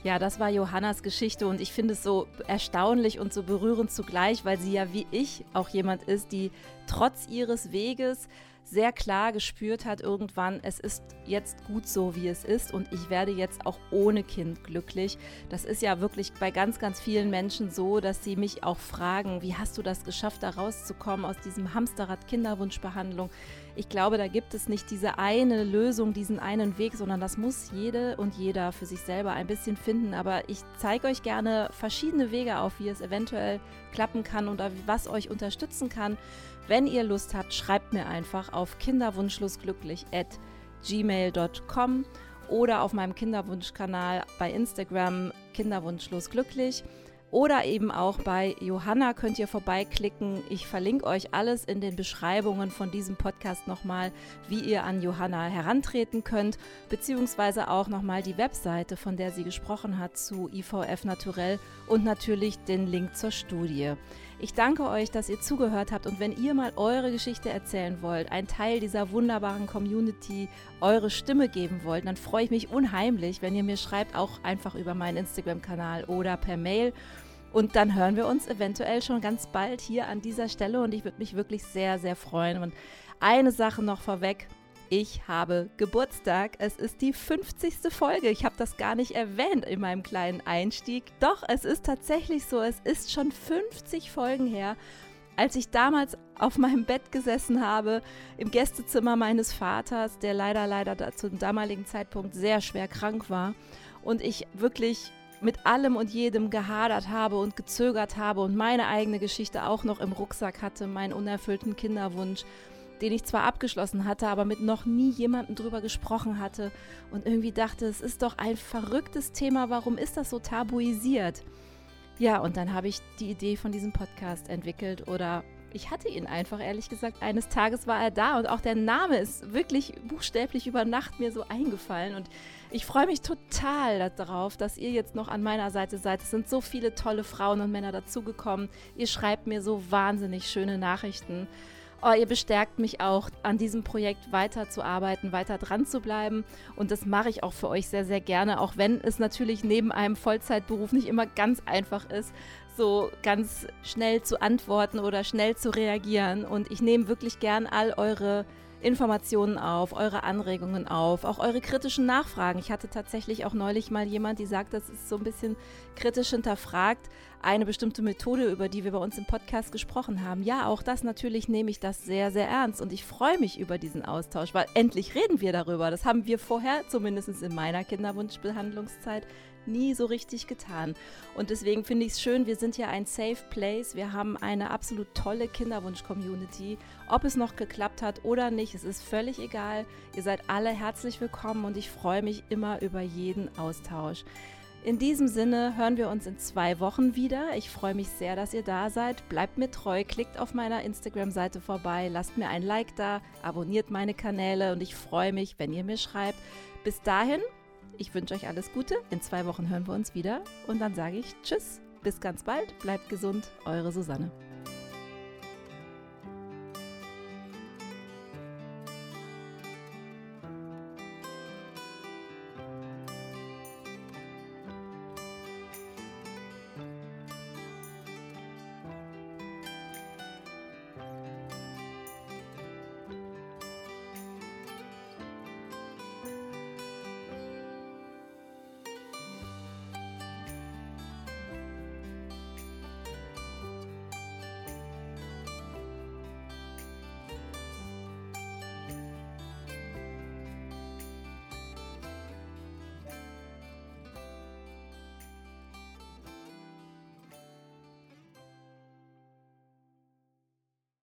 Ja, das war Johannas Geschichte und ich finde es so erstaunlich und so berührend zugleich, weil sie ja wie ich auch jemand ist, die trotz ihres Weges sehr klar gespürt hat irgendwann, es ist jetzt gut so, wie es ist und ich werde jetzt auch ohne Kind glücklich. Das ist ja wirklich bei ganz, ganz vielen Menschen so, dass sie mich auch fragen, wie hast du das geschafft, da rauszukommen aus diesem Hamsterrad Kinderwunschbehandlung? Ich glaube, da gibt es nicht diese eine Lösung, diesen einen Weg, sondern das muss jede und jeder für sich selber ein bisschen finden. Aber ich zeige euch gerne verschiedene Wege auf, wie es eventuell klappen kann und was euch unterstützen kann. Wenn ihr Lust habt, schreibt mir einfach auf kinderwunschlosglücklich at gmail.com oder auf meinem Kinderwunschkanal bei Instagram kinderwunschlosglücklich. Oder eben auch bei Johanna könnt ihr vorbeiklicken. Ich verlinke euch alles in den Beschreibungen von diesem Podcast nochmal, wie ihr an Johanna herantreten könnt, beziehungsweise auch nochmal die Webseite, von der sie gesprochen hat, zu IVF Naturell und natürlich den Link zur Studie. Ich danke euch, dass ihr zugehört habt und wenn ihr mal eure Geschichte erzählen wollt, ein Teil dieser wunderbaren Community, eure Stimme geben wollt, dann freue ich mich unheimlich, wenn ihr mir schreibt, auch einfach über meinen Instagram-Kanal oder per Mail. Und dann hören wir uns eventuell schon ganz bald hier an dieser Stelle und ich würde mich wirklich sehr, sehr freuen. Und eine Sache noch vorweg. ich habe Geburtstag. Es ist die 50. Folge. Ich habe das gar nicht erwähnt in meinem kleinen Einstieg. Doch, es ist tatsächlich so. Es ist schon 50 Folgen her, als ich damals auf meinem Bett gesessen habe, im Gästezimmer meines Vaters, der leider, leider zum damaligen Zeitpunkt sehr schwer krank war. Und ich wirklich mit allem und jedem gehadert habe und gezögert habe und meine eigene Geschichte auch noch im Rucksack hatte, meinen unerfüllten Kinderwunsch den ich zwar abgeschlossen hatte, aber mit noch nie jemandem drüber gesprochen hatte und irgendwie dachte, es ist doch ein verrücktes Thema, warum ist das so tabuisiert? Ja, und dann habe ich die Idee von diesem Podcast entwickelt oder ich hatte ihn einfach, ehrlich gesagt. Eines Tages war er da und auch der Name ist wirklich buchstäblich über Nacht mir so eingefallen. Und ich freue mich total darauf, dass ihr jetzt noch an meiner Seite seid. Es sind so viele tolle Frauen und Männer dazugekommen. Ihr schreibt mir so wahnsinnig schöne Nachrichten. Oh, ihr bestärkt mich auch, an diesem Projekt weiterzuarbeiten, weiter dran zu bleiben. Und das mache ich auch für euch sehr, sehr gerne, auch wenn es natürlich neben einem Vollzeitberuf nicht immer ganz einfach ist, so ganz schnell zu antworten oder schnell zu reagieren. Und ich nehme wirklich gern all eure Informationen auf, eure Anregungen auf, auch eure kritischen Nachfragen. Ich hatte tatsächlich auch neulich mal jemand, die sagt, das ist so ein bisschen kritisch hinterfragt, eine bestimmte Methode, über die wir bei uns im Podcast gesprochen haben. Ja, auch das natürlich nehme ich das sehr, sehr ernst und ich freue mich über diesen Austausch, weil endlich reden wir darüber. Das haben wir vorher, zumindest in meiner Kinderwunschbehandlungszeit, nie so richtig getan. Und deswegen finde ich es schön, wir sind ja ein Safe Place. Wir haben eine absolut tolle Kinderwunsch-Community. Ob es noch geklappt hat oder nicht, es ist völlig egal. Ihr seid alle herzlich willkommen und ich freue mich immer über jeden Austausch. In diesem Sinne hören wir uns in zwei Wochen wieder. Ich freue mich sehr, dass ihr da seid. Bleibt mir treu, klickt auf meiner Instagram-Seite vorbei, lasst mir ein Like da, abonniert meine Kanäle und ich freue mich, wenn ihr mir schreibt. Bis dahin ich wünsche euch alles Gute. In zwei Wochen hören wir uns wieder. Und dann sage ich Tschüss. Bis ganz bald. Bleibt gesund. Eure Susanne.